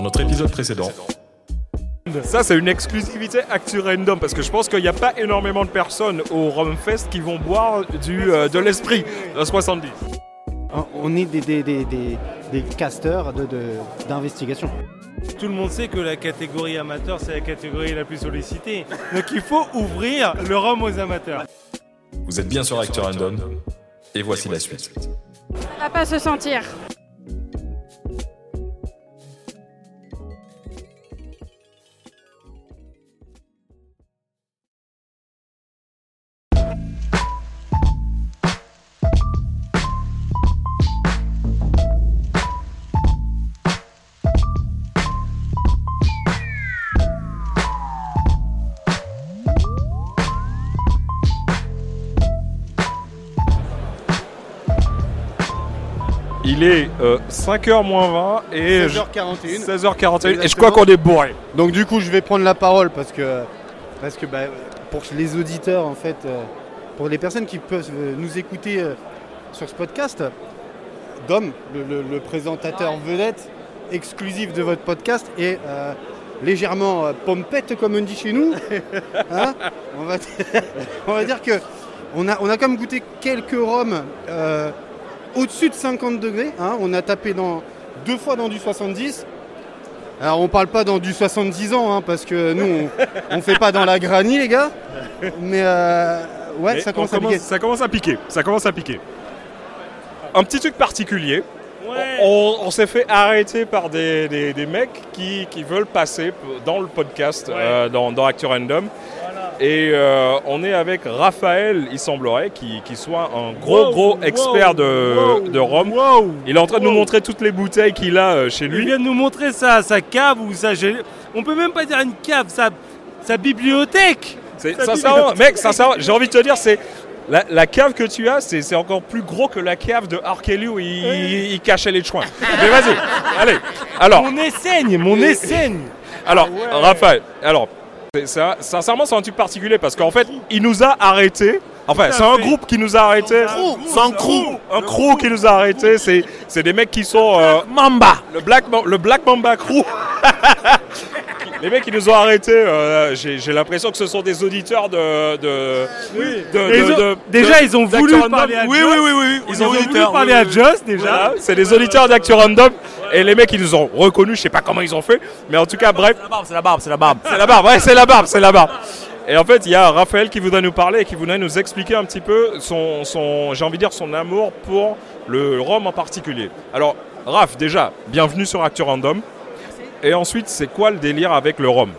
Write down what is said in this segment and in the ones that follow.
Dans notre épisode précédent, Ça, c'est une exclusivité Actu Random parce que je pense qu'il n'y a pas énormément de personnes au Rumfest qui vont boire du, euh, de l'esprit de 70. On est des, des, des, des, des casteurs de- de- d'investigation. Tout le monde sait que la catégorie amateur, c'est la catégorie la plus sollicitée. Donc il faut ouvrir le rhum aux amateurs. vous êtes bien sur Actu Random, et voici la suite. va pas se sentir. Il est 5h moins 20 et 16h41. 16h41 et je crois qu'on est bourré. Donc du coup, je vais prendre la parole parce que, parce que bah, pour les auditeurs, en fait, euh, pour les personnes qui peuvent euh, nous écouter euh, sur ce podcast, Dom, le, le- le présentateur vedette exclusif de votre podcast, est euh, légèrement euh, pompette, comme on dit chez nous. Hein? On, va on va dire que on a, on a quand même goûté quelques rhums euh, au-dessus de 50 degrés. hein. On a tapé dans, deux fois dans du 70. Alors on parle pas dans du 70 ans hein, parce que nous on, on fait pas dans la granny les gars. Mais euh, ouais Mais ça commence à piquer. ça commence à piquer. Ça commence à piquer. Un petit truc particulier. Ouais. On, on s'est fait arrêter par des, des- des mecs qui, qui veulent passer dans le podcast, Ouais. euh, dans, dans Actu Random. Et euh, on est avec Raphaël, il semblerait, qui, qui soit un gros, Wow, gros wow, expert de, wow, de wow. Il est en train de nous montrer toutes les bouteilles qu'il a euh, chez Il lui. vient de nous montrer ça, sa cave ou sa On peut même pas dire une cave, sa, sa bibliothèque. C'est- Ça Sincèrement, dit- mec, sincèrement, j'ai envie de te dire, c'est la, la cave que tu as, c'est encore plus gros que la cave de R. Kelly où il, il- il cachait les chouins. Mais vas-y, allez. Alors, Mon essaigne, mon essaigne. alors, Ah ouais. Raphaël, alors, ça- sincèrement, c'est un truc particulier parce qu'en fait, il nous a arrêtés. Enfin, c'est un groupe qui nous a arrêtés. C'est un crew, un crew qui nous a arrêtés. C'est c'est des mecs qui sont euh, Mamba. le Black le Black Mamba Crew. Les mecs qui nous ont arrêtés, euh, j'ai j'ai l'impression que ce sont des auditeurs de. de, de- Ils de- ont- de- déjà, de- ils ont voulu Random. parler à Oui, Joss. oui, oui, oui. Ils ont voulu parler à Joss déjà. Voilà, c'est des auditeurs d'Actu Random. Et les mecs, ils nous ont reconnus. Je sais pas comment ils ont fait. Mais en tout cas, bref. C'est la barbe, c'est la barbe. C'est la barbe, ouais, c'est la barbe, c'est la barbe. Et en fait, il y a Raphaël qui voudrait nous parler et qui voudrait nous expliquer un petit peu son, son j'ai envie de dire, son amour pour le rhum en particulier. Alors, Raph, déjà, bienvenue sur Actu Random. Et ensuite, c'est quoi le délire avec le rhum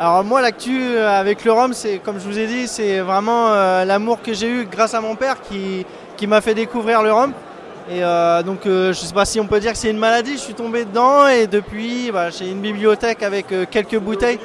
Alors moi l'actu euh, avec le rhum, c'est comme je vous ai dit, c'est vraiment euh, l'amour que j'ai eu grâce à mon père qui, qui m'a fait découvrir le rhum. Et euh, donc euh, je sais pas si on peut dire que c'est une maladie, je suis tombé dedans et depuis bah, j'ai une bibliothèque avec euh, quelques bouteilles,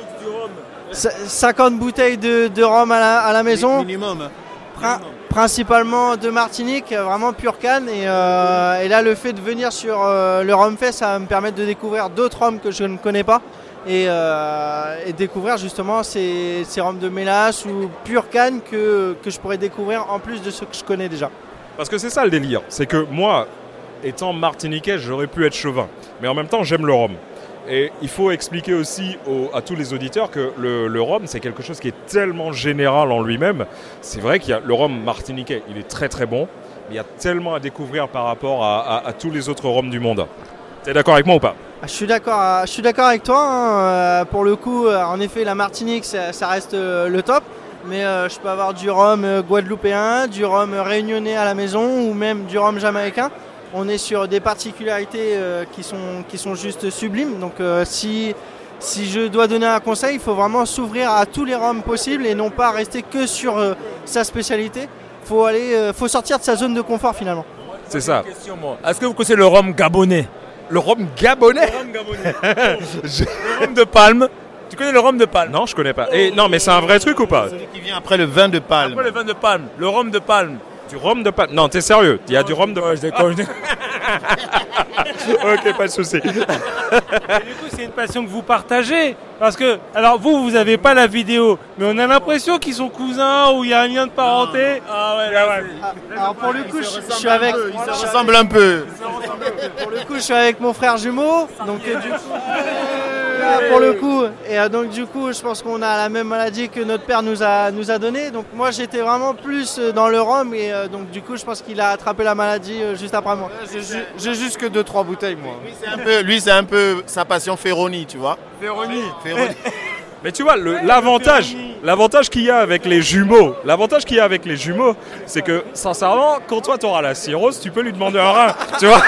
C- 50 bouteilles de, de rhum à la, à la maison, Minimum. Prin- principalement de Martinique, vraiment pure canne. Et, euh, et là le fait de venir sur euh, le Rhum Fest, ça va me permettre de découvrir d'autres rhums que je ne connais pas. Et, euh, découvrir justement ces, ces rhums de mélasse ou pure canne que, que je pourrais découvrir en plus de ceux que je connais déjà. Parce que c'est ça le délire. C'est que moi, étant martiniquais, j'aurais pu être chauvin. Mais en même temps, j'aime le rhum. Et il faut expliquer aussi à tous les auditeurs que le, rhum, c'est quelque chose qui est tellement général en lui-même. C'est vrai qu'il y a le rhum martiniquais, il est très très bon. Mais il y a tellement à découvrir par rapport à, tous les autres rhums du monde. T'es d'accord avec moi ou pas? Ah, Je suis d'accord, euh, je suis d'accord avec toi. hein, euh, Pour le coup, euh, en effet, la Martinique, ça, reste euh, le top. Mais je peux avoir du rhum guadeloupéen, du rhum réunionnais à la maison ou même du rhum jamaïcain. On est sur des particularités euh, qui, sont, qui sont juste sublimes. Donc euh, si, si je dois donner un conseil, il faut vraiment s'ouvrir à tous les rhums possibles et non pas rester que sur euh, sa spécialité. faut aller, euh, faut sortir de sa zone de confort finalement. C'est ça. Est-ce que vous connaissez le rhum gabonais? Le rhum gabonais? Le rhum gabonais. le rhum de palme. Tu connais le rhum de palme? Non, je connais pas. Et non, mais c'est un vrai truc ou pas? Celui qui vient après le vin de palme. Après le vin de palme. Le rhum de palme. Du rhum de palme Non, t'es sérieux? Il y a du rhum de je déconne. ok, pas de souci. Et du coup, c'est une passion que vous partagez. Parce que, alors vous, vous n'avez pas la vidéo, mais on a l'impression qu'ils sont cousins ou il y a un lien de parenté. Ah ouais, Alors pour le coup, je, je suis avec. Ça ressemble un peu. Pour le coup, je suis avec mon frère jumeau, donc euh, du coup, là, pour le coup, et euh, donc du coup, je pense qu'on a la même maladie que notre père nous a nous a donné. Donc moi, j'étais vraiment plus euh, dans le rhum et euh, donc du coup, je pense qu'il a attrapé la maladie juste après moi. J'ai ju- J'ai juste que 2-3 bouteilles, moi. C'est un peu- lui, c'est un peu sa passion Ferroni, tu vois. Véronique. Ferroni. Mais tu vois, le- l'avantage, l'avantage qu'il y a avec les jumeaux, l'avantage qu'il y a avec les jumeaux, c'est que sincèrement, quand toi tu auras la cirrhose, tu peux lui demander un rein, tu vois.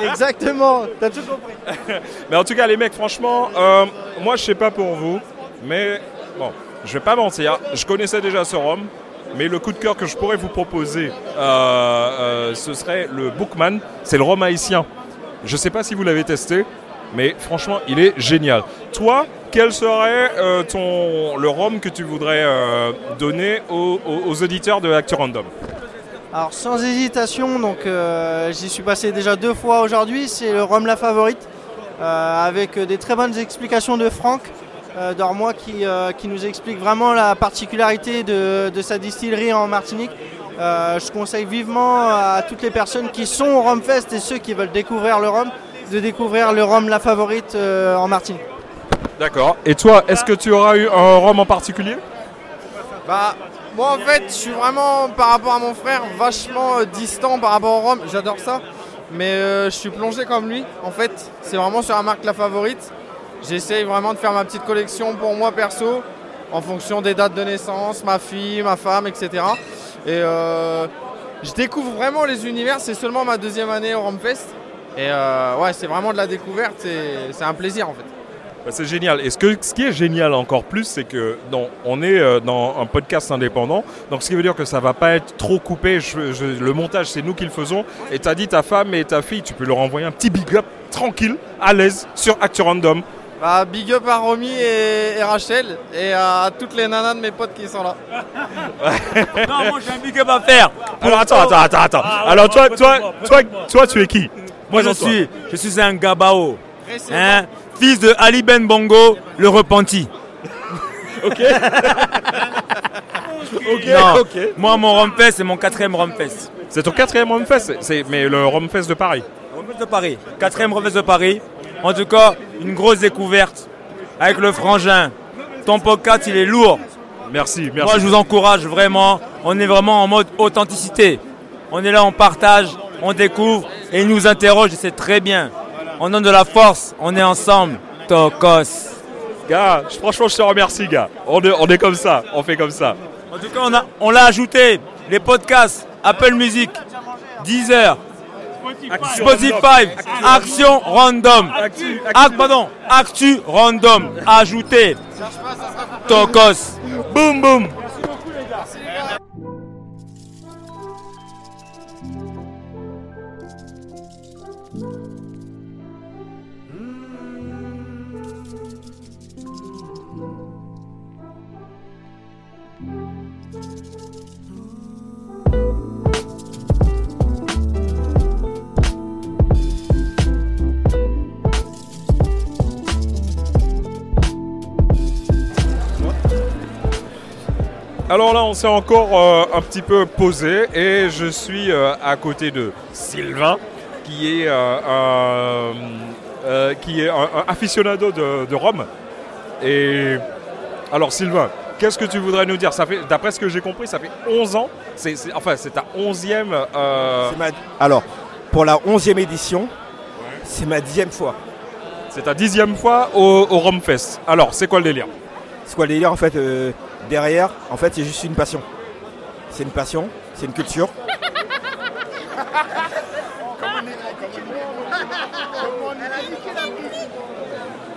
Exactement, t'as tout compris. Mais en tout cas, les mecs, franchement, euh, moi je sais pas pour vous, mais bon, je vais pas mentir, je connaissais déjà ce rhum, mais le coup de cœur que je pourrais vous proposer, euh, euh, ce serait le Bookman, c'est le rhum haïtien. Je sais pas si vous l'avez testé, mais franchement, il est génial. Toi, quel serait euh, ton, le rhum que tu voudrais euh, donner aux, auditeurs de Actu Random? Alors sans hésitation, donc euh, j'y suis passé déjà deux fois aujourd'hui. C'est le rhum la favorite, avec des très bonnes explications de Franck Dormois qui, qui nous explique vraiment la particularité de, sa distillerie en Martinique. Je conseille vivement à toutes les personnes qui sont au Rhum Fest et ceux qui veulent découvrir le rhum de découvrir le rhum la favorite euh, en Martinique. D'accord. Et toi, est-ce que tu auras eu un rhum en particulier? Bah, moi en fait, je suis vraiment, par rapport à mon frère, vachement euh, distant par rapport au rhum. J'adore ça. Mais euh, je suis plongé comme lui. En fait, c'est vraiment sur la marque La Favorite. J'essaye vraiment de faire ma petite collection pour moi perso, en fonction des dates de naissance, ma fille, ma femme, etc. Et euh, je découvre vraiment les univers. C'est seulement ma deuxième année au Romfest. Et euh, ouais, c'est vraiment de la découverte. et C'est un plaisir en fait. Bah, c'est génial. Et ce, que, ce qui est génial encore plus, c'est que non, on est euh, dans un podcast indépendant. Donc, ce qui veut dire que ça va pas être trop coupé. Je- je- le montage, c'est nous qui le faisons. Et tu as dit ta femme et ta fille, tu peux leur envoyer un petit big up tranquille, à l'aise, sur Actu Random. Bah, big up à Romy et, et Rachel et à toutes les nanas de mes potes qui sont là. Non, moi j'ai un big up à faire. Alors, attends, attends, attends, attends. Alors, toi, toi, toi, toi, tu es qui? Moi je suis, je suis un Gabao. Hein, fils de Ali Ben Bongo, le repenti. Ok. ok, Non. ok. Moi mon Rumpfest, c'est mon quatrième Rumpfest. C'est ton quatrième Rumfest, c'est mais le Rumfest de Paris. Rumpfest de Paris. Quatrième Rumpfest de Paris. En tout cas, une grosse découverte avec le frangin. Ton podcast, il est lourd. Merci, merci. Moi, je vous encourage vraiment. On est vraiment en mode authenticité. On est là, on partage, on découvre et il nous interroge et c'est très bien. On donne de la force, on est ensemble. Tokos. Gars, franchement, je te remercie, gars. On est, on est comme ça, on fait comme ça. En tout cas, on, a, on l'a ajouté. Les podcasts, Apple Music, Deezer, Spotify, Action Random. Actu, pardon, Actu Random. Ajouté. Tokos. Boum boum. Alors là, on s'est encore euh, un petit peu posé et je suis euh, à côté de Sylvain, qui est, euh, un, qui est un, un aficionado de, de Rome. Et alors Sylvain, qu'est-ce que tu voudrais nous dire? Ça fait, d'après ce que j'ai compris, ça fait 11 ans. C'est, c'est- enfin, c'est ta 11e. euh, C'est ma- Alors, pour la 11e édition, c'est ma dixième fois. c'est ta dixième fois au, au Rome Fest. Alors, c'est quoi le délire? C'est quoi le délire en fait Derrière, en fait, c'est juste une passion. C'est une passion, c'est une culture.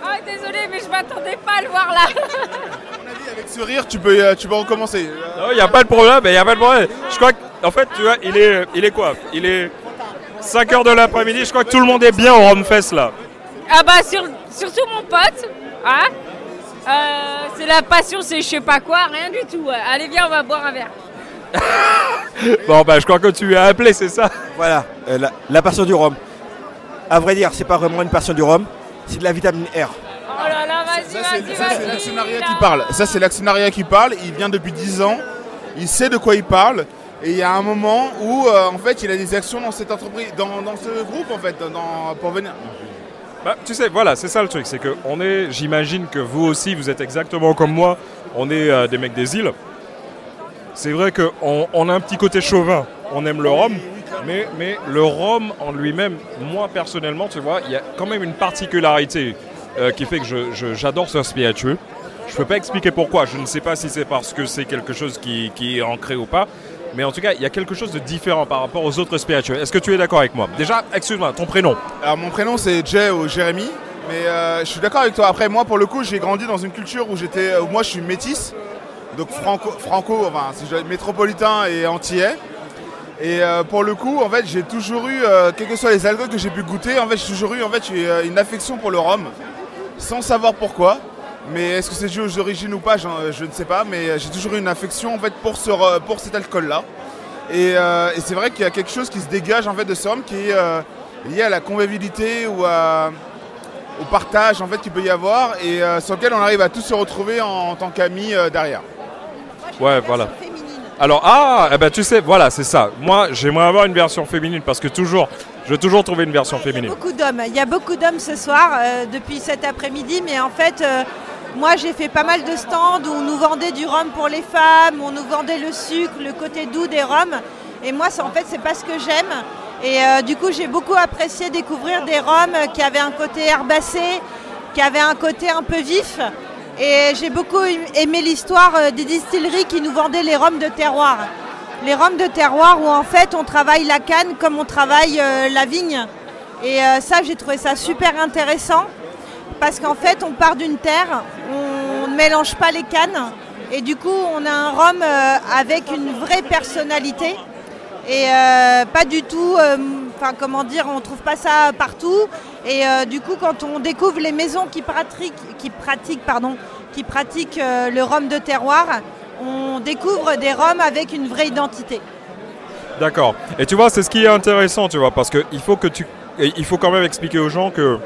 Ah, désolé, mais je m'attendais pas à le voir là. Avec ce rire, tu peux, euh, tu peux recommencer. Il n'y a pas de problème, il n'y a pas de problème. Je crois qu'en fait, tu vois, il est, il est quoi? Il est 5 heures de l'après-midi. Je crois que tout le monde est bien au Rome Fest là. Ah bah sur- surtout mon pote, hein Euh, c'est la passion, c'est je sais pas quoi, rien du tout. Allez viens, on va boire un verre. Bon, bah, je crois que tu as appelé, c'est ça? Voilà, euh, la, la passion du rhum. À vrai dire, c'est pas vraiment une passion du rhum, c'est de la vitamine R. Oh là là, vas-y, Ça, c'est vas-y, ça, c'est vas-y. l'actionnariat qui parle. Ça, c'est l'actionnariat qui parle. Il vient depuis 10 ans. Il sait de quoi il parle. Et il y a un moment où, euh, en fait, il a des actions dans cette entreprise, dans, dans ce groupe, en fait, dans, pour venir. Bah, tu sais, voilà, c'est ça le truc, c'est que on est, j'imagine que vous aussi, vous êtes exactement comme moi, on est euh, des mecs des îles. C'est vrai qu'on on a un petit côté chauvin, on aime le rhum, mais, mais le rhum en lui-même, moi personnellement, tu vois, il y a quand même une particularité euh, qui fait que j'adore ce spiritueux. Je peux pas expliquer pourquoi, je ne sais pas si c'est parce que c'est quelque chose qui, qui est ancré ou pas, mais en tout cas, il y a quelque chose de différent par rapport aux autres spiritueux. Est-ce que tu es d'accord avec moi? Déjà, excuse-moi, ton prénom Alors, mon prénom, c'est Jay ou Jérémy. Mais euh, je suis d'accord avec toi. Après, moi, pour le coup, j'ai grandi dans une culture où j'étais. où moi, je suis métisse. Donc, franco, franco enfin, si métropolitain et antillais. Et euh, pour le coup, en fait, j'ai toujours eu, euh, quels que soient les alcools que j'ai pu goûter, en fait, j'ai toujours eu en fait, euh, une affection pour le rhum, sans savoir pourquoi. Mais est-ce que c'est dû aux origines ou pas, j'en- je ne sais pas. Mais euh, j'ai toujours eu une affection en fait pour, ce, pour cet alcool-là. Et, euh, et c'est vrai qu'il y a quelque chose qui se dégage en fait de ce rhum qui est euh, lié à la convivialité ou à- au partage en fait qu'il peut y avoir et euh, sur lequel on arrive à tous se retrouver en, en tant qu'amis euh, derrière. Ouais, voilà. Alors, ah, eh ben, tu sais, voilà, c'est ça. Moi, j'aimerais avoir une version féminine parce que toujours, je veux toujours trouver une version féminine. beaucoup d'hommes. Il y a beaucoup d'hommes ce soir, euh, depuis cet après-midi, mais en fait, euh, moi j'ai fait pas mal de stands où on nous vendait du rhum pour les femmes, on nous vendait le sucre, le côté doux des rhums. Et moi, en fait, c'est pas ce que j'aime. Et euh, du coup, j'ai beaucoup apprécié découvrir des rhums qui avaient un côté herbacé, qui avaient un côté un peu vif. Et j'ai beaucoup aimé l'histoire euh, des distilleries qui nous vendaient les rhums de terroir. Les rhums de terroir où en fait on travaille la canne comme on travaille euh, la vigne. Et ça, j'ai trouvé ça super intéressant parce qu'en fait, on part d'une terre, mélange pas les cannes et du coup, on a un rhum euh, avec une vraie personnalité et euh, pas du tout, euh, enfin comment dire, on trouve pas ça partout. Et du coup, quand on découvre les maisons qui pratiquent, qui pratiquent, pardon, qui pratiquent le rhum de terroir, on découvre des rhums avec une vraie identité. D'accord. Et tu vois, c'est ce qui est intéressant, tu vois, parce qu'il faut que tu, il faut quand même expliquer aux gens que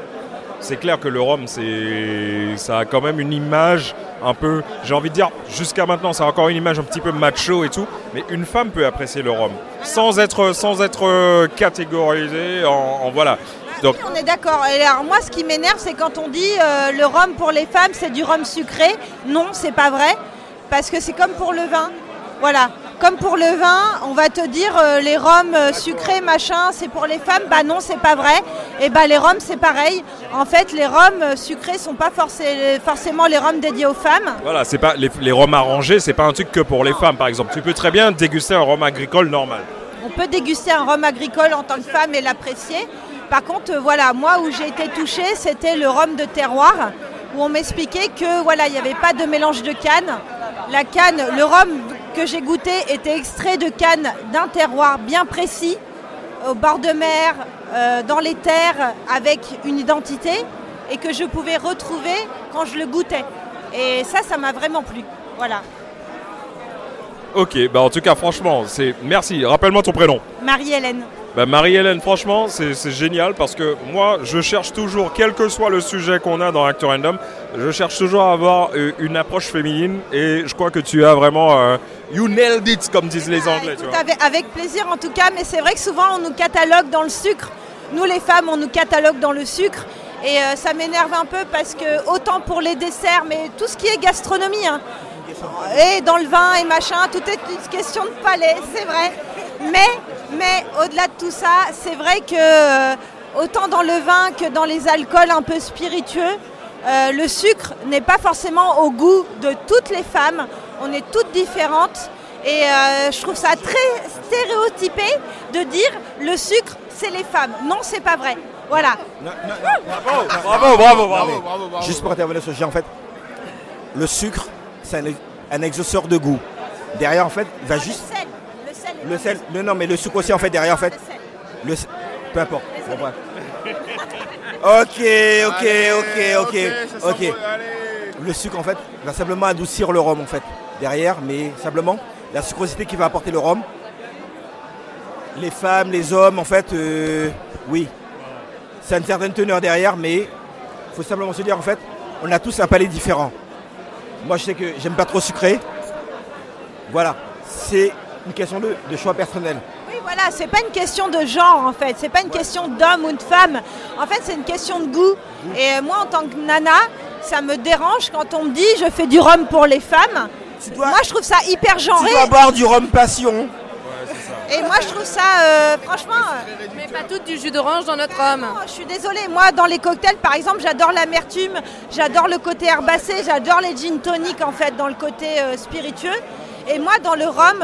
c'est clair que le rhum, c'est, ça a quand même une image un peu, j'ai envie de dire, jusqu'à maintenant, ça a encore une image un petit peu macho et tout, mais une femme peut apprécier le rhum sans être, sans être euh, catégorisée en, en- voilà. Donc, On est d'accord. Alors moi, ce qui m'énerve, c'est quand on dit euh, le rhum pour les femmes, c'est du rhum sucré. Non, c'est pas vrai, parce que c'est comme pour le vin. Voilà. Comme pour le vin, on va te dire euh, les rhums euh, sucrés, machin, c'est pour les femmes. Bah non, c'est pas vrai. Et bah les rhums, c'est pareil. En fait, les rhums euh, sucrés sont pas forcé- forcément les rhums dédiés aux femmes. voilà, c'est pas les, les rhums arrangés, c'est pas un truc que pour les femmes, par exemple. Tu peux très bien déguster un rhum agricole normal. On peut déguster un rhum agricole en tant que femme et l'apprécier. Par contre, voilà, moi où j'ai été touchée, c'était le rhum de terroir, où on m'expliquait que voilà, il n'y avait pas de mélange de canne. La canne, le rhum que j'ai goûté était extrait de canne d'un terroir bien précis, au bord de mer, euh, dans les terres, avec une identité, et que je pouvais retrouver quand je le goûtais. Et ça, ça m'a vraiment plu. Voilà. Ok, bah en tout cas, franchement, c'est merci. Rappelle-moi ton prénom. Marie-Hélène. Bah, Marie-Hélène, franchement, c'est c'est génial parce que moi, je cherche toujours, quel que soit le sujet qu'on a dans Actor Random, je cherche toujours à avoir une approche féminine et je crois que tu as vraiment. euh, you nailed it, comme disent les Anglais. tu vois. Avec, avec plaisir en tout cas, mais c'est vrai que souvent on nous catalogue dans le sucre. Nous les femmes, on nous catalogue dans le sucre. Et euh, ça m'énerve un peu parce que autant pour les desserts, mais tout ce qui est gastronomie, hein, et dans le vin et machin, tout est une question de palais, c'est vrai. Mais, mais au-delà de tout ça, c'est vrai que euh, autant dans le vin que dans les alcools un peu spiritueux, euh, le sucre n'est pas forcément au goût de toutes les femmes. On est toutes différentes. Et euh, je trouve ça très stéréotypé de dire le sucre, c'est les femmes. Non, c'est pas vrai. Voilà. Bravo, bravo, bravo. Juste pour intervenir sur ce sujet, en fait, le sucre, c'est un, un exhausteur de goût. Derrière, en fait, il va juste. Sel. Le sel. Le non, mais le sucre aussi, en fait, derrière, en fait. Le Peu importe. Bon, bref. Ok, ok, ok, ok. Le sucre, en fait, va simplement adoucir le rhum, en fait. Derrière, mais simplement, la sucrosité qui va apporter le rhum. Les femmes, les hommes, en fait, euh, oui. C'est une certaine teneur derrière, mais il faut simplement se dire, en fait, on a tous un palais différent. Moi, je sais que j'aime pas trop sucré. Voilà, c'est une question de, de choix personnel. Oui, voilà, c'est pas une question de genre en fait, c'est pas une question d'homme ou de femme. En fait, c'est une question de goût. Et euh, moi, en tant que nana, ça me dérange quand on me dit je fais du rhum pour les femmes. moi, je trouve ça hyper genré. Tu dois boire du rhum passion. Et moi, je trouve ça, euh, franchement. euh, Mais pas toutes du jus d'orange dans notre rhum. non, je suis désolée. Moi, dans les cocktails, par exemple, j'adore l'amertume, j'adore le côté herbacé, j'adore les gin tonic en fait, dans le côté euh, spiritueux. Et moi, dans le rhum,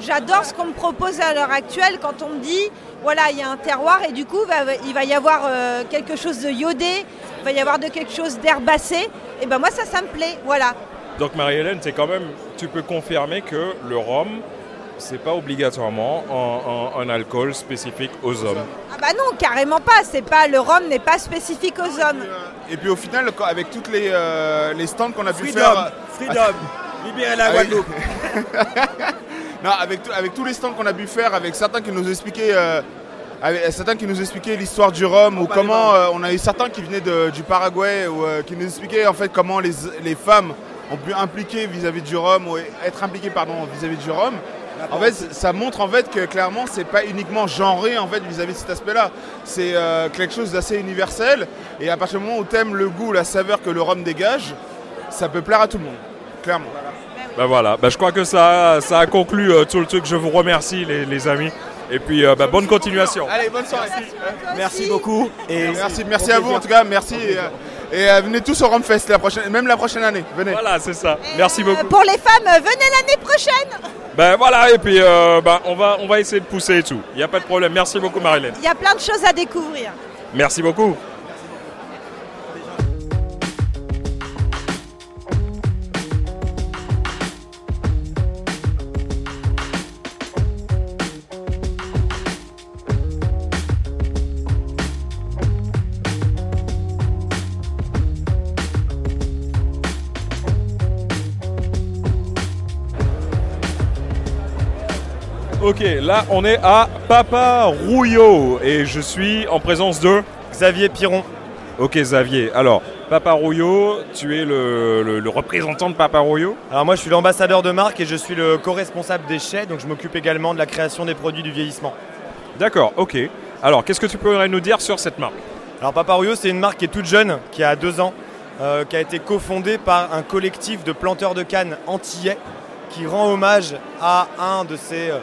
j'adore ce qu'on me propose à l'heure actuelle quand on me dit, voilà, il y a un terroir et du coup, va- il va y avoir euh, quelque chose de iodé, il va y avoir de quelque chose d'herbacé. Et ben moi, ça, ça me plaît. Voilà. Donc Marie-Hélène, c'est quand même, tu peux confirmer que le rhum, c'est pas obligatoirement un, un- un alcool spécifique aux hommes. Ah bah non, carrément pas. C'est pas le rhum n'est pas spécifique aux hommes. Et puis au final, avec toutes les, euh, les stands qu'on a pu Freedom, faire. freedom, libérez la Avec- Guadeloupe. non, avec, tous les stands qu'on a pu faire, avec certains qui nous expliquaient, euh, avec certains qui nous expliquaient l'histoire du rhum ou comment euh, on a eu certains qui venaient de- du Paraguay ou euh, qui nous expliquaient en fait comment les, les femmes ont pu impliquer vis-à-vis du rhum ou être impliquées pardon vis-à-vis du rhum. En fait, ça montre en fait que clairement c'est pas uniquement genré en fait vis-à-vis de cet aspect-là. C'est euh, quelque chose d'assez universel et à partir du moment où t'aimes le goût, la saveur que le rhum dégage, ça peut plaire à tout le monde, clairement. Ben voilà, ben je crois que ça, ça a conclu euh, tout le truc. Je vous remercie les, les amis. Et puis euh, ben, bonne continuation. Allez, bonne soirée. Merci beaucoup. Et merci, merci à vous en tout cas, merci. Et, euh, et, euh, venez tous au Rumfest la prochaine, même la prochaine année. Venez. Voilà, c'est ça. Merci beaucoup. Pour les femmes, venez l'année prochaine. Ben voilà, et puis euh, ben, on, va, on va essayer de pousser et tout. Il n'y a pas de problème. Merci beaucoup Marie-Hélène. Il y a plein de choses à découvrir. Merci beaucoup. Ok, là on est à Papa Rouillot et je suis en présence de Xavier Piron. Ok Xavier, alors Papa Rouillot, tu es le, le- le représentant de Papa Rouillot? Alors moi je suis l'ambassadeur de marque et je suis le co-responsable des chais, donc je m'occupe également de la création des produits du vieillissement. D'accord, ok. Alors qu'est-ce que tu pourrais nous dire sur cette marque? Alors Papa Rouillot c'est une marque qui est toute jeune, qui a deux ans, euh, qui a été cofondée par un collectif de planteurs de cannes antillais qui rend hommage à un de ses euh,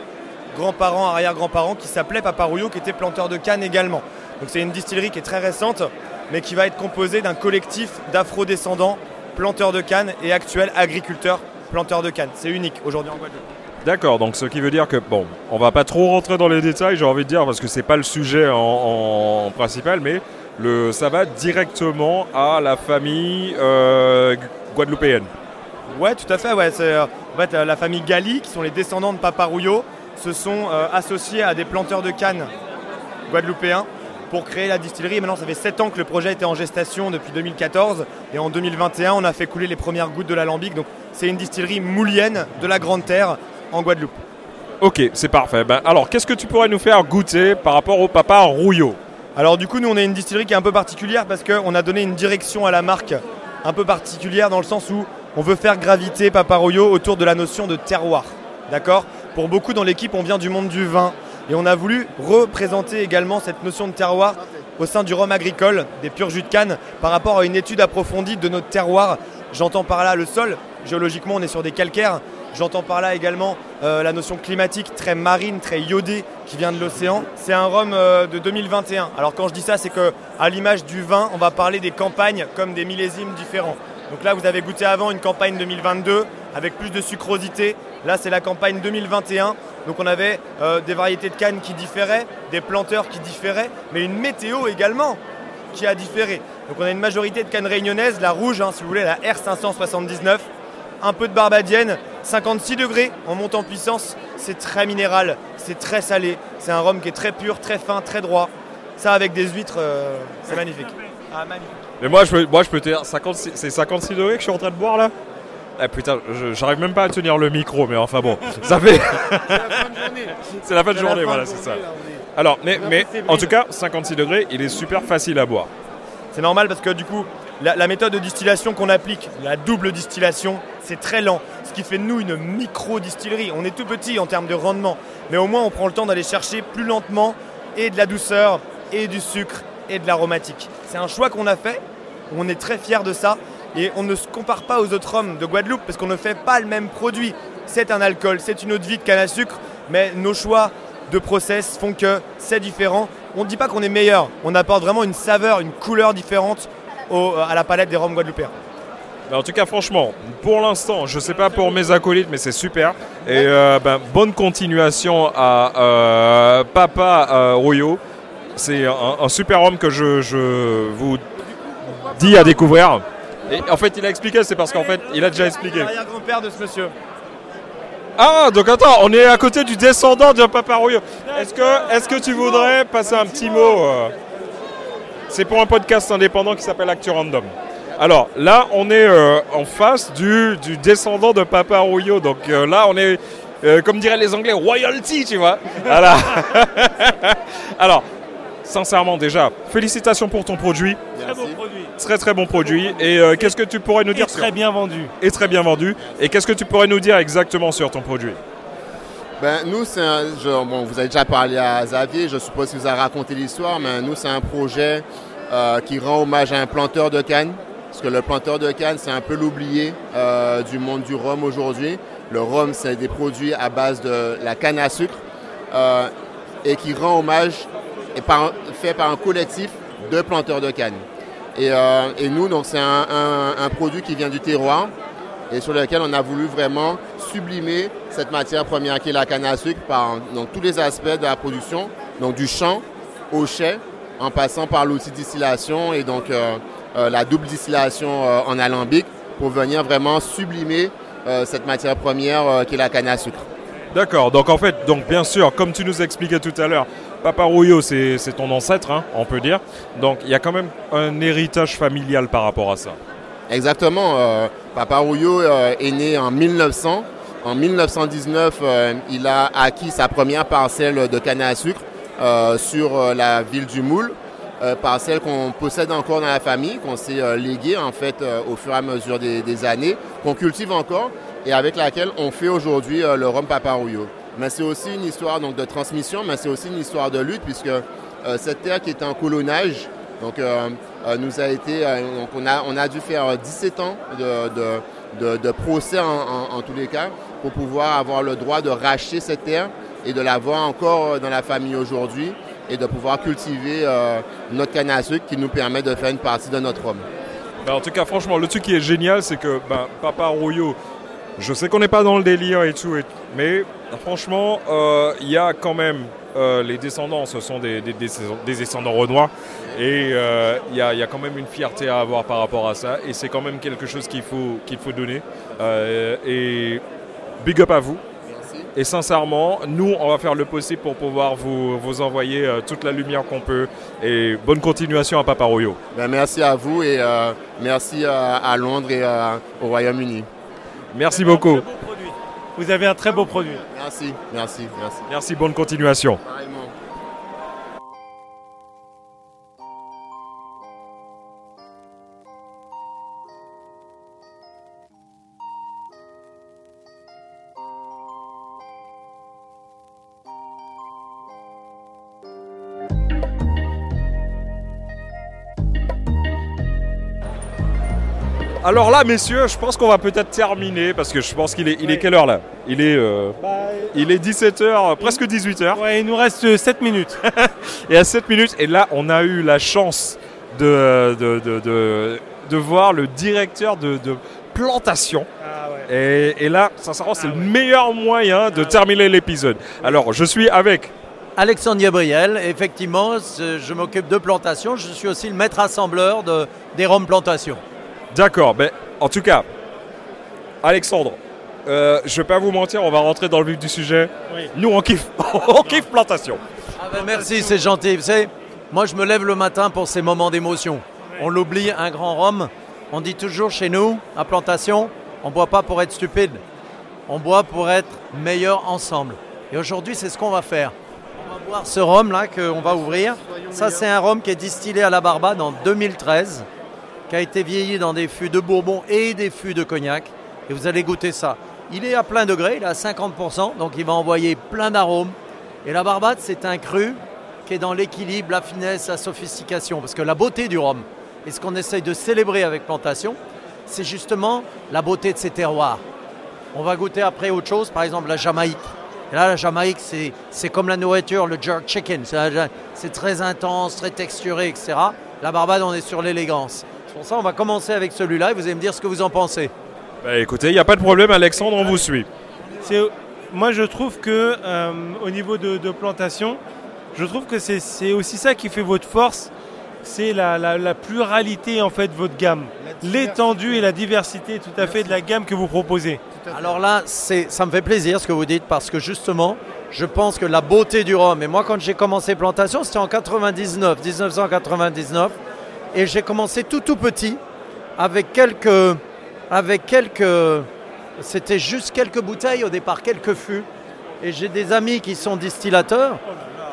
grands-parents, arrière-grands-parents qui s'appelait Papa Rouillot, qui était planteur de cannes également. Donc c'est une distillerie qui est très récente, mais qui va être composée d'un collectif d'afro-descendants, planteurs de cannes et actuels agriculteurs planteurs de cannes. C'est unique aujourd'hui en Guadeloupe. D'accord, donc ce qui veut dire que, bon, on va pas trop rentrer dans les détails, j'ai envie de dire, parce que c'est pas le sujet en, en principal, mais le, ça va directement à la famille euh, gu- guadeloupéenne. Ouais, tout à fait. Ouais. C'est, en fait, euh, la famille Gali, qui sont les descendants de Papa Rouillot, se sont euh, associés à des planteurs de cannes guadeloupéens pour créer la distillerie. Et maintenant, ça fait 7 ans que le projet était en gestation depuis 2014. Et en 2021, on a fait couler les premières gouttes de l'alambic. Donc, c'est une distillerie moulienne de la Grande Terre en Guadeloupe. Ok, c'est parfait. Ben, alors, qu'est-ce que tu pourrais nous faire goûter par rapport au Papa Rouillot? Alors du coup, nous, on est une distillerie qui est un peu particulière parce qu'on a donné une direction à la marque un peu particulière dans le sens où on veut faire graviter Paparoyo autour de la notion de terroir. D'accord? Pour beaucoup dans l'équipe, on vient du monde du vin et on a voulu représenter également cette notion de terroir au sein du rhum agricole, des purs jus de canne, par rapport à une étude approfondie de notre terroir. J'entends par là le sol, géologiquement on est sur des calcaires, J'entends par là également euh, la notion climatique très marine, très iodée qui vient de l'océan. C'est un rhum euh, de 2021. Alors quand je dis ça, c'est que à l'image du vin, on va parler des campagnes comme des millésimes différents. Donc là, vous avez goûté avant une campagne 2022 avec plus de sucrosité. Là, c'est la campagne 2021. Donc on avait euh, des variétés de cannes qui différaient, des planteurs qui différaient, mais une météo également qui a différé. Donc on a une majorité de cannes réunionnaises, la rouge, hein, si vous voulez, la R579, un peu de barbadienne, 56 degrés en montant en puissance, c'est très minéral, c'est très salé, c'est un rhum qui est très pur, très fin, très droit. Ça avec des huîtres, euh, c'est magnifique. Ah, magnifique. Mais moi, je peux, moi, je peux te dire, 56 c'est 56 degrés que je suis en train de boire là? Ah putain, j'arrive même pas à tenir le micro, mais enfin bon, ça fait. c'est la fin de journée, voilà, c'est ça. Alors, mais, mais en tout cas, 56 degrés, il est super facile à boire. C'est normal parce que du coup, la, la méthode de distillation qu'on applique, la double distillation, c'est très lent. Ce qui fait de nous une micro-distillerie. On est tout petit en termes de rendement, mais au moins on prend le temps d'aller chercher plus lentement et de la douceur, et du sucre, et de l'aromatique. C'est un choix qu'on a fait, on est très fiers de ça, et on ne se compare pas aux autres rhums de Guadeloupe parce qu'on ne fait pas le même produit. C'est un alcool, c'est une eau de vie de canne à sucre, mais nos choix de process font que c'est différent. On ne dit pas qu'on est meilleur, on apporte vraiment une saveur, une couleur différente à la palette des rhums guadeloupéens. Mais en tout cas, franchement, pour l'instant, je sais pas pour mes acolytes, mais c'est super. Et euh, ben, bonne continuation à euh, Papa euh, Rouillot. C'est un, super homme que je vous dis à découvrir. Et en fait, il a expliqué, c'est parce qu'en fait, il a déjà expliqué. L'arrière-grand-père de ce monsieur. Ah, donc attends, on est à côté du descendant de Papa Rouillot. Est-ce que, est que tu voudrais passer un petit mot euh, C'est pour un podcast indépendant qui s'appelle Actu Random. Alors là, on est euh, en face du, du descendant de Papa Rouillot. Donc euh, là, on est, euh, comme diraient les Anglais, royalty, tu vois. Voilà. Alors, sincèrement, déjà, félicitations pour ton produit. Très beau produit. Très très bon produit. Et euh, qu'est-ce que tu pourrais nous dire Et très bien vendu. Et très bien vendu. Et qu'est-ce que tu pourrais nous dire exactement sur ton produit? Ben, nous, c'est un, je- bon, vous avez déjà parlé à Xavier, je suppose qu'il vous a raconté l'histoire, mais nous, c'est un projet euh, qui rend hommage à un planteur de canne. Parce que le planteur de canne, c'est un peu l'oublié euh, du monde du rhum aujourd'hui. Le rhum, c'est des produits à base de la canne à sucre euh, et qui rend hommage, fait par un collectif de planteurs de canne. Et, euh, et nous, c'est un, produit qui vient du terroir et sur lequel on a voulu vraiment sublimer cette matière première qui est la canne à sucre par donc, tous les aspects de la production, donc du champ au chai, en passant par l'outil distillation et donc euh, euh, la double distillation en alambic pour venir vraiment sublimer cette matière première qui est la canne à sucre. D'accord, donc en fait, donc bien sûr, comme tu nous expliquais tout à l'heure, Papa Rouillot, c'est ton ancêtre, hein, on peut dire. Donc il y a quand même un héritage familial par rapport à ça. Exactement. euh, Papa Rouillot euh, est né en 1900. En 1919, euh, il a acquis sa première parcelle de canne à sucre euh, sur euh, la ville du Moule. Parcelle qu'on possède encore dans la famille, qu'on s'est léguée en fait au fur et à mesure des, années, qu'on cultive encore et avec laquelle on fait aujourd'hui le rhum Papa Rouillot. Mais c'est aussi une histoire donc, de transmission, mais c'est aussi une histoire de lutte puisque euh, cette terre qui était en colonnage, donc, euh, euh, nous a été, donc on, a, on a dû faire euh, 17 ans de, de- de- procès en, tous les cas pour pouvoir avoir le droit de racheter cette terre et de l'avoir encore dans la famille aujourd'hui et de pouvoir cultiver notre canne à sucre qui nous permet de faire une partie de notre homme. Ben, en tout cas, franchement, le truc qui est génial, c'est que ben, Papa Rouillot, je sais qu'on n'est pas dans le délire et tout, et- mais franchement, euh, il y a quand même euh, les descendants, ce sont des, des- des- des descendants renois, et euh, il y, a, il y a quand même une fierté à avoir par rapport à ça, et c'est quand même quelque chose qu'il faut, qu'il faut donner. Euh, et big up à vous. Et sincèrement, nous, on va faire le possible pour pouvoir vous, vous envoyer euh, toute la lumière qu'on peut. Et bonne continuation à Papa Rouillot. Ben, merci à vous et euh, merci euh, à Londres et euh, au Royaume-Uni. Merci beaucoup. Vous avez un très beau produit. Merci, merci, merci. Merci, bonne continuation. Alors là, messieurs, je pense qu'on va peut-être terminer parce que je pense qu'il est, il est quelle heure là? Il est, euh, il est 17h, presque 18h. Ouais, il nous reste 7 minutes. et à 7 minutes, et là, on a eu la chance de, de, de, de- de voir le directeur de, de plantation. et, et là, sincèrement, c'est le meilleur moyen de terminer l'épisode. Alors, je suis avec. Alexandre Gabriel, effectivement, je m'occupe de plantation. Je suis aussi le maître assembleur de, des Roms Plantation. D'accord, ben, en tout cas, Alexandre, euh, je vais pas vous mentir, on va rentrer dans le vif du sujet. Nous, on kiffe, on kiffe plantation. Ah ben merci, c'est gentil. Vous savez, moi je me lève le matin pour ces moments d'émotion. On l'oublie, un grand Rhum. On dit toujours chez nous, à plantation, On boit pas pour être stupide. On boit pour être meilleur ensemble. Et aujourd'hui, c'est ce qu'on va faire. On va boire ce rhum là qu'on va ouvrir. Ça, c'est un rhum qui est distillé à la Barbade en 2013, qui a été vieilli dans des fûts de Bourbon et des fûts de cognac. Et vous allez goûter ça. Il est à plein degré, il est à 50%, donc il va envoyer plein d'arômes. Et la Barbade, c'est un cru qui est dans l'équilibre, la finesse, la sophistication. Parce que la beauté du rhum, et ce qu'on essaye de célébrer avec Plantation, c'est justement la beauté de ces terroirs. On va goûter après autre chose, par exemple la Jamaïque. Et là, la Jamaïque, c'est, comme la nourriture, le jerk chicken. C'est très intense, très texturé, etc. La Barbade, on est sur l'élégance. Pour ça on va commencer avec celui-là et vous allez me dire ce que vous en pensez. Bah, écoutez, il n'y a pas de problème, Alexandre, on vous suit. C'est- moi, je trouve que euh, au niveau de, de plantation, je trouve que c'est c'est aussi ça qui fait votre force. C'est la, la- la pluralité en fait de votre gamme, l'étendue et la diversité tout à fait de la gamme que vous proposez. Alors là, c'est, ça me fait plaisir ce que vous dites parce que justement, je pense que la beauté du rhum, et moi quand j'ai commencé Plantation, c'était en 99, 1999, et j'ai commencé tout tout petit avec quelques, avec quelques, c'était juste quelques bouteilles au départ, quelques fûts, et j'ai des amis qui sont distillateurs,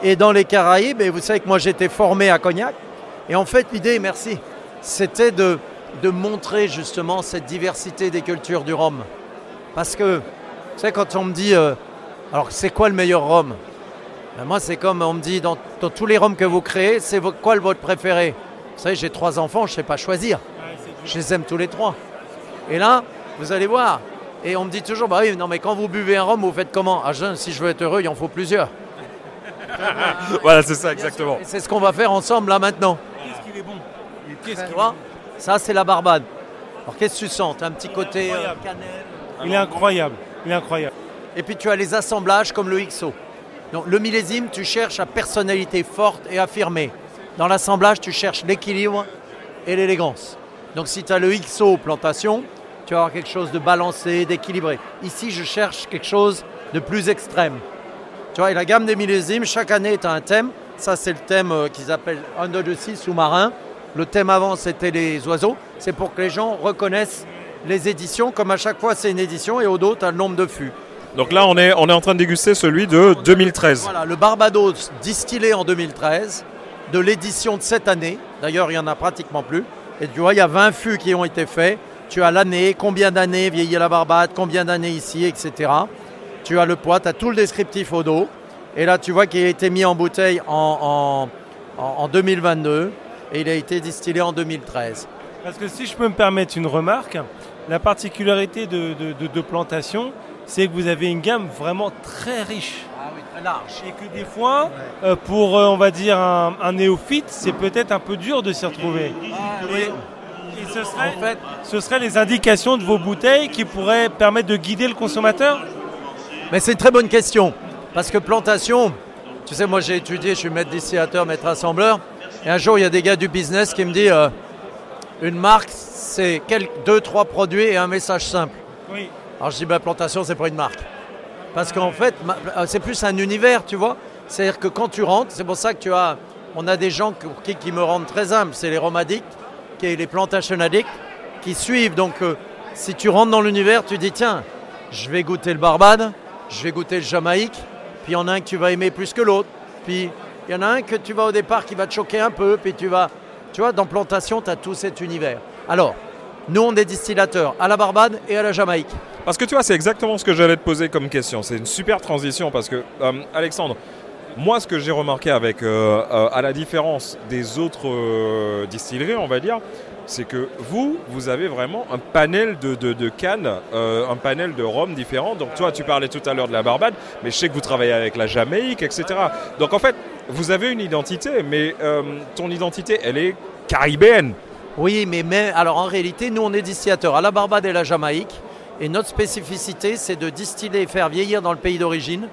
et dans les Caraïbes, et vous savez que moi j'étais formé à Cognac, et en fait l'idée, merci, c'était de, de montrer justement cette diversité des cultures du rhum. Parce que, tu sais, quand on me dit, euh, alors c'est quoi le meilleur rhum? Ben, Moi, c'est comme on me dit, dans, dans tous les rhums que vous créez, c'est quoi le votre préféré? Vous savez, j'ai trois enfants, je ne sais pas choisir. Je les aime tous les trois. Et là, vous allez voir. Et on me dit toujours, bah oui, non, mais quand vous buvez un rhum, vous faites comment? Ah, je- si je veux être heureux, il en faut plusieurs. voilà, c'est ça, exactement. Et c'est ce qu'on va faire ensemble là maintenant. Qu'est-ce qu'il est bon? Tu vois? Ça, c'est la Barbade. Alors, qu'est-ce que tu sens? T'as un petit côté euh, cannelle? Il est incroyable, il est incroyable. Et puis tu as les assemblages comme le XO. Donc le millésime, tu cherches à personnalité forte et affirmée. Dans l'assemblage, tu cherches l'équilibre et l'élégance. Donc si tu as le XO plantation, tu vas avoir quelque chose de balancé, d'équilibré. Ici, je cherche quelque chose de plus extrême. Tu vois, et la gamme des millésimes, chaque année, tu as un thème. Ça, c'est le thème euh, qu'ils appellent Under the Sea, sous-marin. Le thème avant, c'était les oiseaux. C'est pour que les gens reconnaissent les éditions. Comme à chaque fois, c'est une édition et au dos, tu as le nombre de fûts. Donc là, on est, on est en train de déguster celui de 2013. Voilà, le Barbados distillé en 2013, de l'édition de cette année. D'ailleurs, il n'y en a pratiquement plus. Et tu vois, il y a 20 fûts qui ont été faits. Tu as l'année, combien d'années vieillit la Barbade, combien d'années ici, etc. Tu as le poids, tu as tout le descriptif au dos. Et là, tu vois qu'il a été mis en bouteille en, en, en- en 2022 et il a été distillé en 2013. Parce que si je peux me permettre une remarque, la particularité de- de plantation, c'est que vous avez une gamme vraiment très riche. Ah large. Et que des fois, euh, pour, euh, on va dire, un, un néophyte, c'est peut-être un peu dur de s'y retrouver. Et, et ce, serait, ce seraient les indications de vos bouteilles qui pourraient permettre de guider le consommateur? Mais c'est une très bonne question. Parce que plantation, tu sais, moi j'ai étudié, je suis maître distillateur, maître assembleur. Et un jour, il y a des gars du business qui me disent euh, une marque, c'est quel- deux, trois produits et un message simple. Oui. Alors je dis, bah, plantation, c'est pas une marque. Parce qu'en fait, euh, c'est plus un univers, tu vois. C'est-à-dire que quand tu rentres, c'est pour ça que tu as. On a des gens pour qui, qui me rendent très humble, c'est les romadicts, qui les plantation addicts, qui suivent. Donc, euh, si tu rentres dans l'univers, tu dis, tiens, je vais goûter le Barbade, je vais goûter le Jamaïque, puis il y en a un que tu vas aimer plus que l'autre, puis il y en a un que tu vas au départ qui va te choquer un peu, puis tu vas. Tu vois, dans plantation, tu as tout cet univers. Alors, nous, on est distillateurs à la Barbade et à la Jamaïque. Parce que tu vois, c'est exactement ce que j'allais te poser comme question. C'est une super transition parce que, euh, Alexandre, moi, ce que j'ai remarqué avec, euh, euh, à la différence des autres distilleries, on va dire, c'est que vous, vous avez vraiment un panel de, de- cannes, un panel de rhum différents. Donc, toi, tu parlais tout à l'heure de la Barbade, mais je sais que vous travaillez avec la Jamaïque, etc. Donc, en fait, vous avez une identité, mais ton identité, elle est caribéenne. Oui, mais, mais alors en réalité, nous, on est distillateurs à la Barbade et la Jamaïque. Et notre spécificité, c'est de distiller et faire vieillir dans le pays d'origine,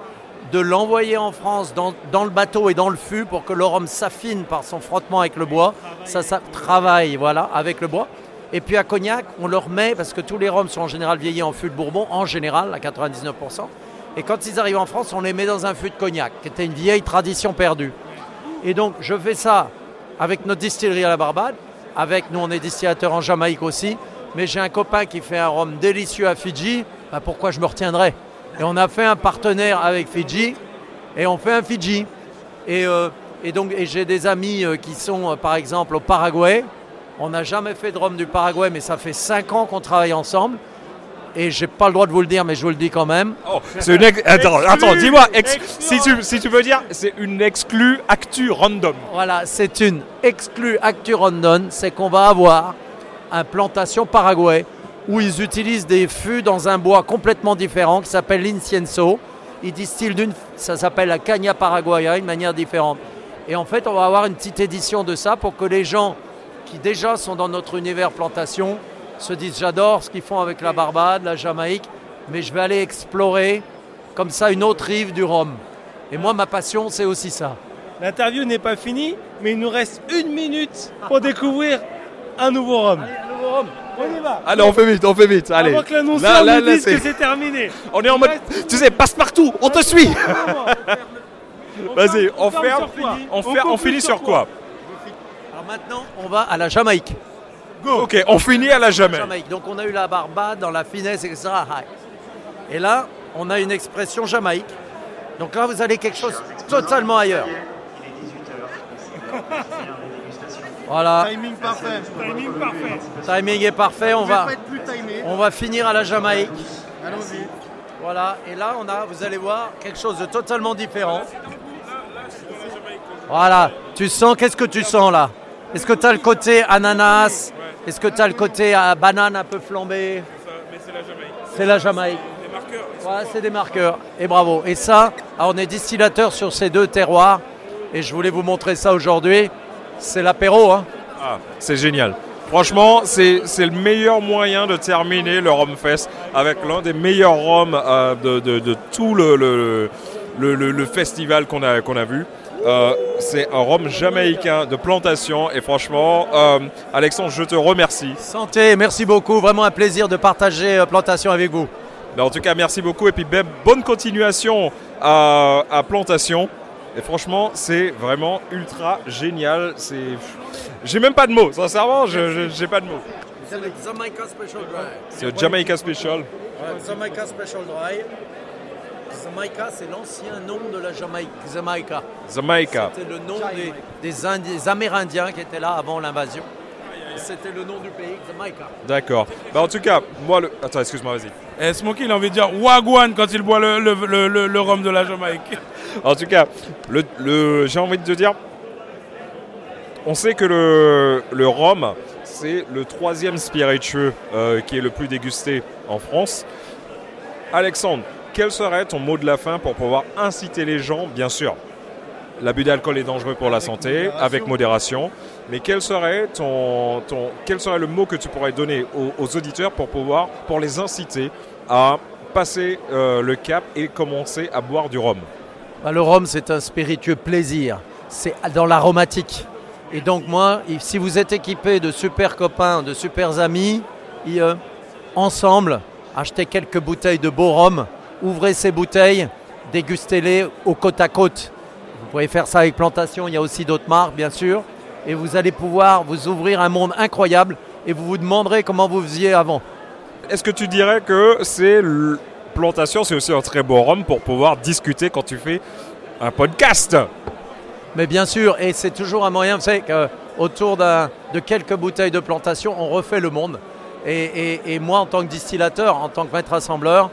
de l'envoyer en France dans, le bateau et dans le fût pour que le rhum s'affine par son frottement avec le bois. Ça, travaille, voilà, avec le bois. Et puis à Cognac, on leur met, parce que tous les rhums sont en général vieillis en fût de Bourbon, en général, à 99%. Et quand ils arrivent en France, on les met dans un fût de Cognac, qui était une vieille tradition perdue. Et donc, je fais ça avec notre distillerie à la Barbade, avec nous, on est distillateur en Jamaïque aussi, mais j'ai un copain qui fait un rhum délicieux à Fidji, bah, pourquoi je me retiendrai? Et on a fait un partenaire avec Fidji, et on fait un Fidji. Et, euh, et donc et j'ai des amis euh, qui sont, euh, par exemple, au Paraguay. On n'a jamais fait de rhum du Paraguay, mais ça fait 5 ans qu'on travaille ensemble. Et j'ai pas le droit de vous le dire, mais je vous le dis quand même. C'est une ex- Attends, attends, dis-moi, ex- si, tu, si tu veux dire, c'est une exclue actu random. Voilà, c'est une exclue Actu Rondon, c'est qu'on va avoir un plantation Paraguay où ils utilisent des fûts dans un bois complètement différent qui s'appelle l'incienso. Ils distillent d'une, ça s'appelle la cagna paraguaya, une manière différente. Et en fait, on va avoir une petite édition de ça pour que les gens qui déjà sont dans notre univers plantation se disent j'adore ce qu'ils font avec la Barbade, la Jamaïque, mais je vais aller explorer comme ça une autre rive du Rhum. Et moi, ma passion, c'est aussi ça. L'interview n'est pas finie, mais il nous reste une minute pour découvrir un nouveau rhum. On y va. Allez, on fait vite, on fait vite. Allez. Avant que l'annonceur Là, là, nous là, dise que c'est- terminé. On est en mode, tu sais, passe partout, on te suit. Vas-y, on ferme on, finit sur quoi Alors maintenant, on va à la Jamaïque. Ok, on finit à la Jamaïque. Jamaïque. Donc on a eu la Barbade dans la finesse, etc. Et là, on a une expression Jamaïque. Donc là, vous allez quelque chose totalement ailleurs. Voilà. Timing parfait. Timing parfait. Timing est parfait. On va, pas être plus timé. on va finir à la Jamaïque. Allons-y. Voilà. Et là, on a, vous allez voir quelque chose de totalement différent. Voilà. Tu sens, qu'est-ce que tu sens là? Est-ce que tu as le côté ananas? Est-ce que tu as le côté euh, banane un peu flambé C'est la Jamaïque. Voilà, c'est des marqueurs. Et bravo. Et ça, alors, on est distillateur sur ces deux terroirs. Et je voulais vous montrer ça aujourd'hui. C'est l'apéro. Hein. Ah, c'est génial. Franchement, c'est le meilleur moyen de terminer le Rhum Fest avec l'un des meilleurs rhums euh, de, de- de tout le, le, le- le- le festival qu'on a, qu'on a vu. Euh, c'est un rhum jamaïcain de plantation et franchement, euh, Alexandre, je te remercie. Santé, merci beaucoup. Vraiment un plaisir de partager Plantation avec vous. Mais en tout cas, merci beaucoup et puis ben, bonne continuation à, à Plantation. Et franchement, c'est vraiment ultra génial. C'est, j'ai même pas de mots. Sincèrement, je, j'ai pas de mots. C'est le Jamaica Special Dry. C'est le Jamaica Special. Ouais, Jamaica Special Dry. Jamaica, c'est l'ancien nom de la Jamaïque. Jamaica. Jamaica. C'était le nom des, des Indi- des Amérindiens qui étaient là avant l'invasion. C'était le nom du pays, Jamaica. D'accord. Bah, en tout cas, moi le. Attends, excuse-moi, vas-y. Et Smokey, il a envie de dire Wagwan quand il boit le, le, le, le- le rhum de la Jamaïque. En tout cas, le, le- j'ai envie de te dire, on sait que le, le rhum, c'est le troisième spiritueux euh, qui est le plus dégusté en France. Alexandre, quel serait ton mot de la fin pour pouvoir inciter les gens, bien sûr L'abus d'alcool est dangereux pour la santé, avec modération. Mais quel serait, le mot que tu pourrais donner aux, auditeurs pour pouvoir, pour les inciter à passer euh, le cap et commencer à boire du rhum? Bah, le rhum, c'est un spiritueux plaisir. C'est dans l'aromatique. Et donc moi, si vous êtes équipé de super copains, de super amis, euh, ensemble, achetez quelques bouteilles de beau rhum, ouvrez ces bouteilles, dégustez-les au côte à côte. Vous pouvez faire ça avec Plantation, il y a aussi d'autres marques bien sûr. Et vous allez pouvoir vous ouvrir un monde incroyable et vous vous demanderez comment vous faisiez avant. Est-ce que tu dirais que c'est plantation, c'est aussi un très beau rhum pour pouvoir discuter quand tu fais un podcast? Mais bien sûr, et c'est toujours un moyen, vous savez, qu'autour de quelques bouteilles de plantation, on refait le monde. Et, et- et moi, en tant que distillateur, en tant que maître assembleur,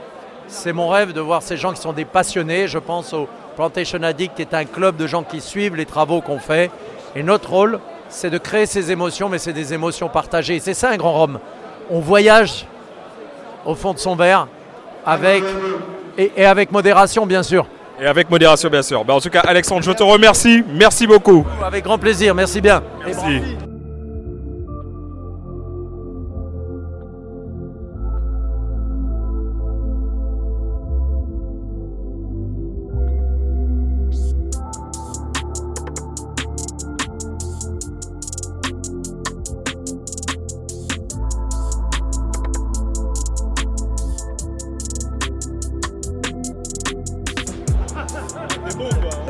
c'est mon rêve de voir ces gens qui sont des passionnés. Je pense au Plantation Addict, qui est un club de gens qui suivent les travaux qu'on fait. Et notre rôle, c'est de créer ces émotions, mais c'est des émotions partagées. C'est ça un grand rhum. On voyage au fond de son verre, avec, et- et avec modération, bien sûr. Et avec modération, bien sûr. Bah, en tout cas, Alexandre, je te remercie. Merci beaucoup. Avec grand plaisir, merci bien. Merci.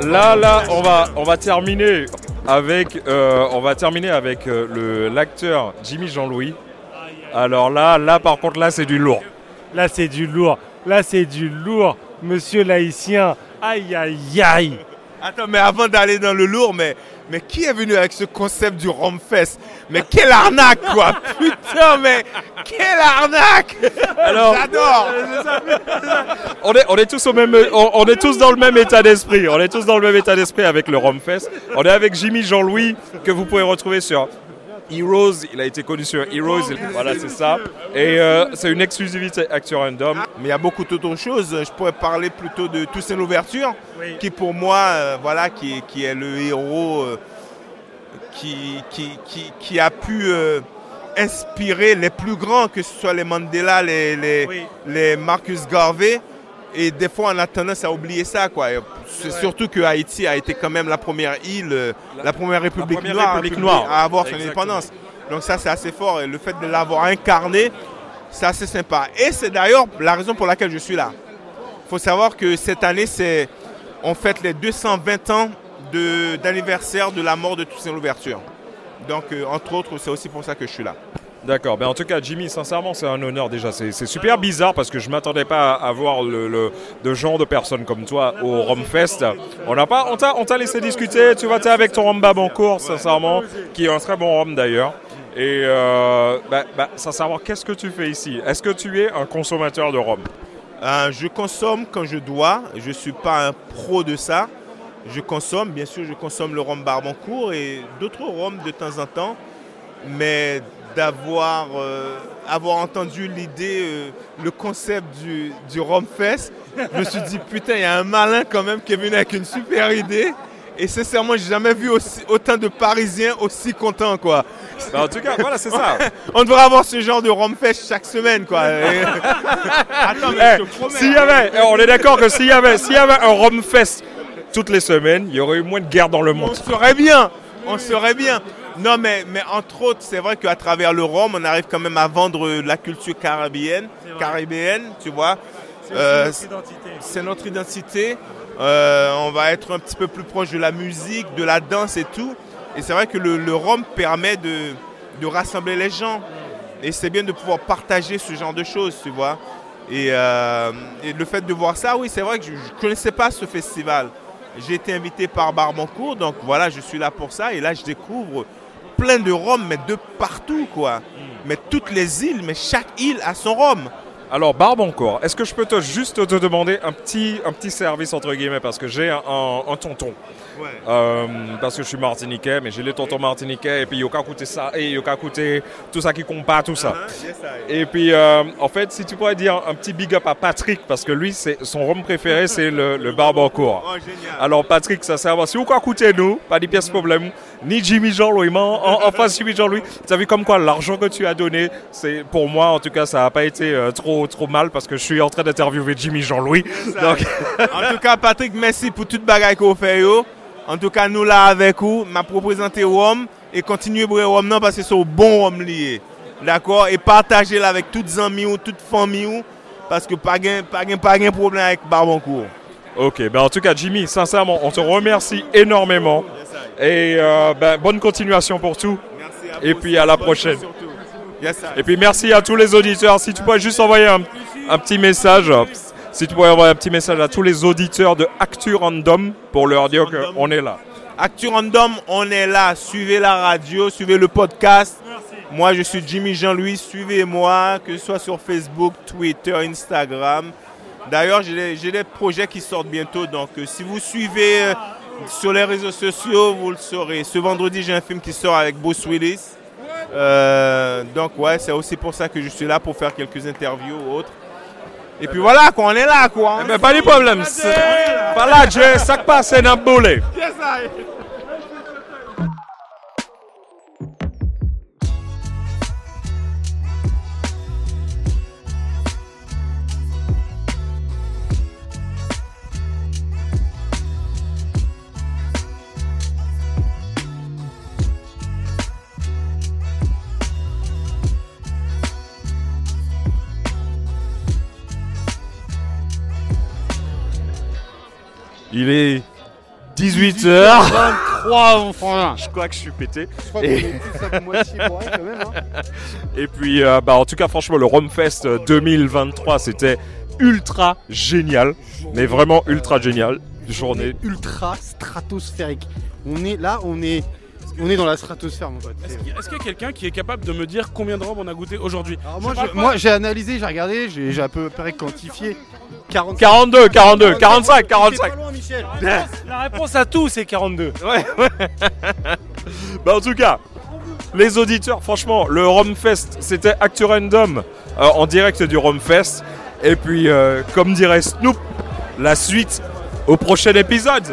Là, là, on va, on va terminer avec, euh, on va terminer avec euh, le l'acteur Jimmy Jean-Louis. Alors là, là par contre, là c'est du lourd. Là, c'est du lourd. Là, c'est du lourd. Monsieur l'haïtien. Aïe, aïe, aïe. Attends, mais avant d'aller dans le lourd, mais, mais qui est venu avec ce concept du Romfest Mais quelle arnaque, quoi Putain, mais quelle arnaque Alors- J'adore On est, on est tous au même, on, on est tous dans le même état d'esprit. On est tous dans le même état d'esprit avec le Romfest. On est avec Jimmy Jean-Louis que vous pouvez retrouver sur Heroes. Il a été connu sur Heroes. Voilà, c'est ça. Et euh, c'est une exclusivité Actu Random. Mais il y a beaucoup d'autres choses. Je pourrais parler plutôt de Toussaint l'ouverture, qui pour moi, euh, voilà, qui, qui est le héros euh, qui, qui, qui, qui a pu euh, inspirer les plus grands, que ce soit les Mandela, les, les, les Marcus Garvey. Et des fois, on a tendance à oublier ça. quoi. C'est surtout que Haïti a été quand même la première île, la, première république, première noire, république république noire. à avoir son Exactement. indépendance. Donc ça, c'est assez fort. Et le fait de l'avoir incarné, c'est assez sympa. Et c'est d'ailleurs la raison pour laquelle je suis là. Il faut savoir que cette année, c'est on fête les 220 ans de- d'anniversaire de, la mort de Toussaint Louverture. Donc, euh, entre autres, c'est aussi pour ça que je suis là. D'accord. Ben en tout cas, Jimmy, sincèrement, c'est un honneur déjà. C'est super bizarre parce que je m'attendais pas à voir le, de genre de personnes comme toi au Romfest. On n'a pas, on t'a, laissé discuter. Tu vois, t'es avec ton rhum Babancourt, sincèrement, qui est un très bon rhum d'ailleurs. Et euh, ben, ben, sincèrement, qu'est-ce que tu fais ici? Est-ce que tu es un consommateur de rhum? Euh, je consomme quand je dois. Je ne suis pas un pro de ça. Je consomme, bien sûr, je consomme le rhum Barbancourt et d'autres rhums de temps en temps. Mais d'avoir euh, avoir entendu l'idée, euh, le concept du, du Rhum Fest, je me suis dit, putain, il y a un malin quand même qui est venu avec une super idée. Et sincèrement, j'ai jamais vu aussi- autant de Parisiens aussi contents, quoi. Ben, en tout cas, voilà, c'est ça. On devrait avoir ce genre de Rhum Fest chaque semaine, quoi. Et- Attends, mais Eh, je te promets, s'il y hein. avait, eh, on est d'accord que s'il y avait, s'il y avait un toutes les semaines, il y aurait eu moins de guerre dans le monde. On serait bien, on serait bien. Non, mais, mais entre autres, c'est vrai qu'à travers le rhum, on arrive quand même à vendre la culture caribéenne, caribéenne, tu vois. Euh, c'est notre identité. Euh, on va être un petit peu plus proche de la musique, de la danse et tout. Et c'est vrai que le, le rhum permet de, de rassembler les gens. Et c'est bien de pouvoir partager ce genre de choses, tu vois. Et, euh, et le fait de voir ça, oui, c'est vrai que je ne connaissais pas ce festival. J'ai été invité par Barbancourt, donc voilà, je suis là pour ça. Et là, je découvre plein de rhum, mais de partout, quoi. Mais toutes les îles, mais chaque île a son rhum. Alors, Barbancourt, est-ce que je peux te, juste te demander un petit, service, entre guillemets, parce que j'ai un tonton. Ouais. Euh, parce que je suis martiniquais, mais j'ai les tontons martiniquais, et puis il y a qu'à coûter ça, et il y a qu'à coûter tout ça qui compte pas, tout ça. Et puis, euh, en fait, si tu pourrais dire un petit big up à Patrick, parce que lui, son rhum préféré, c'est le, le Barbancourt. Oh. Alors, Patrick, ça sert à Si vous coûter nous, pas de pièces problème, ni Jimmy Jean-Louis, en, en- face Jimmy Jean-Louis, tu as vu comme quoi l'argent que tu as donné, c'est pour moi, en tout cas, ça n'a pas été euh, trop, trop mal, parce que je suis en train d'interviewer Jimmy Jean-Louis. Donc, en tout cas, Patrick, merci pour toute bagaille que vous faites. yo. En tout cas, nous là avec vous, m'a présenté Rome et continuez boire Rome non parce que c'est au bon Rome lié. D'accord? Et partagez là avec toutes les amis ou toutes les familles ou, parce que pas gain pas pas problème avec Barbancourt. ok, ben en tout cas, Jimmy, sincèrement, on te remercie énormément. Et euh, ben, bonne continuation pour tout. Et puis à la prochaine. Yes. Et puis merci à tous les auditeurs. Si tu pourrais juste envoyer un, un petit message, si tu pourrais envoyer un petit message à tous les auditeurs de Actu Random pour leur dire qu'on est là. Actu Random, on est là. Suivez la radio, suivez le podcast. Moi, je suis Jimmy Jean-Louis. Suivez-moi, que ce soit sur Facebook, Twitter, Instagram. D'ailleurs, j'ai des, j'ai des projets qui sortent bientôt. Donc, euh, si vous suivez euh, sur les réseaux sociaux, vous le saurez. Ce vendredi, j'ai un film qui sort avec Bruce Willis. Euh, donc, ouais, c'est aussi pour ça que je suis là pour faire quelques interviews ou autres. E pi wala kon ane la kwa. E pe pa di problem. Pa la dje sak pase nan boule. Yes ay. Il est 18h. crois, mon frangin. Je crois que je suis pété. Je crois Et- quand même. hein. Et puis, euh, bah, en tout cas, franchement, le Romfest 2023, c'était ultra génial. Mais vraiment ultra génial. Journée. ultra stratosphérique. On est là, on est, on est dans la stratosphère, mon pote. Est-ce qu'il y a quelqu'un qui est capable de me dire combien de robes on a goûté aujourd'hui Moi, j'ai analysé, j'ai regardé, j'ai à peu près quantifié 40... 42, 42, 45, 45. La réponse à tout, c'est 42. Ouais, ouais. bah, en tout cas, les auditeurs, franchement, le Romfest, c'était Actu Random euh, en direct du Romfest. Et puis, euh, comme dirait Snoop, la suite au prochain épisode.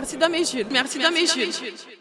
Merci d'homme et Jules. Merci d'homme et Jules.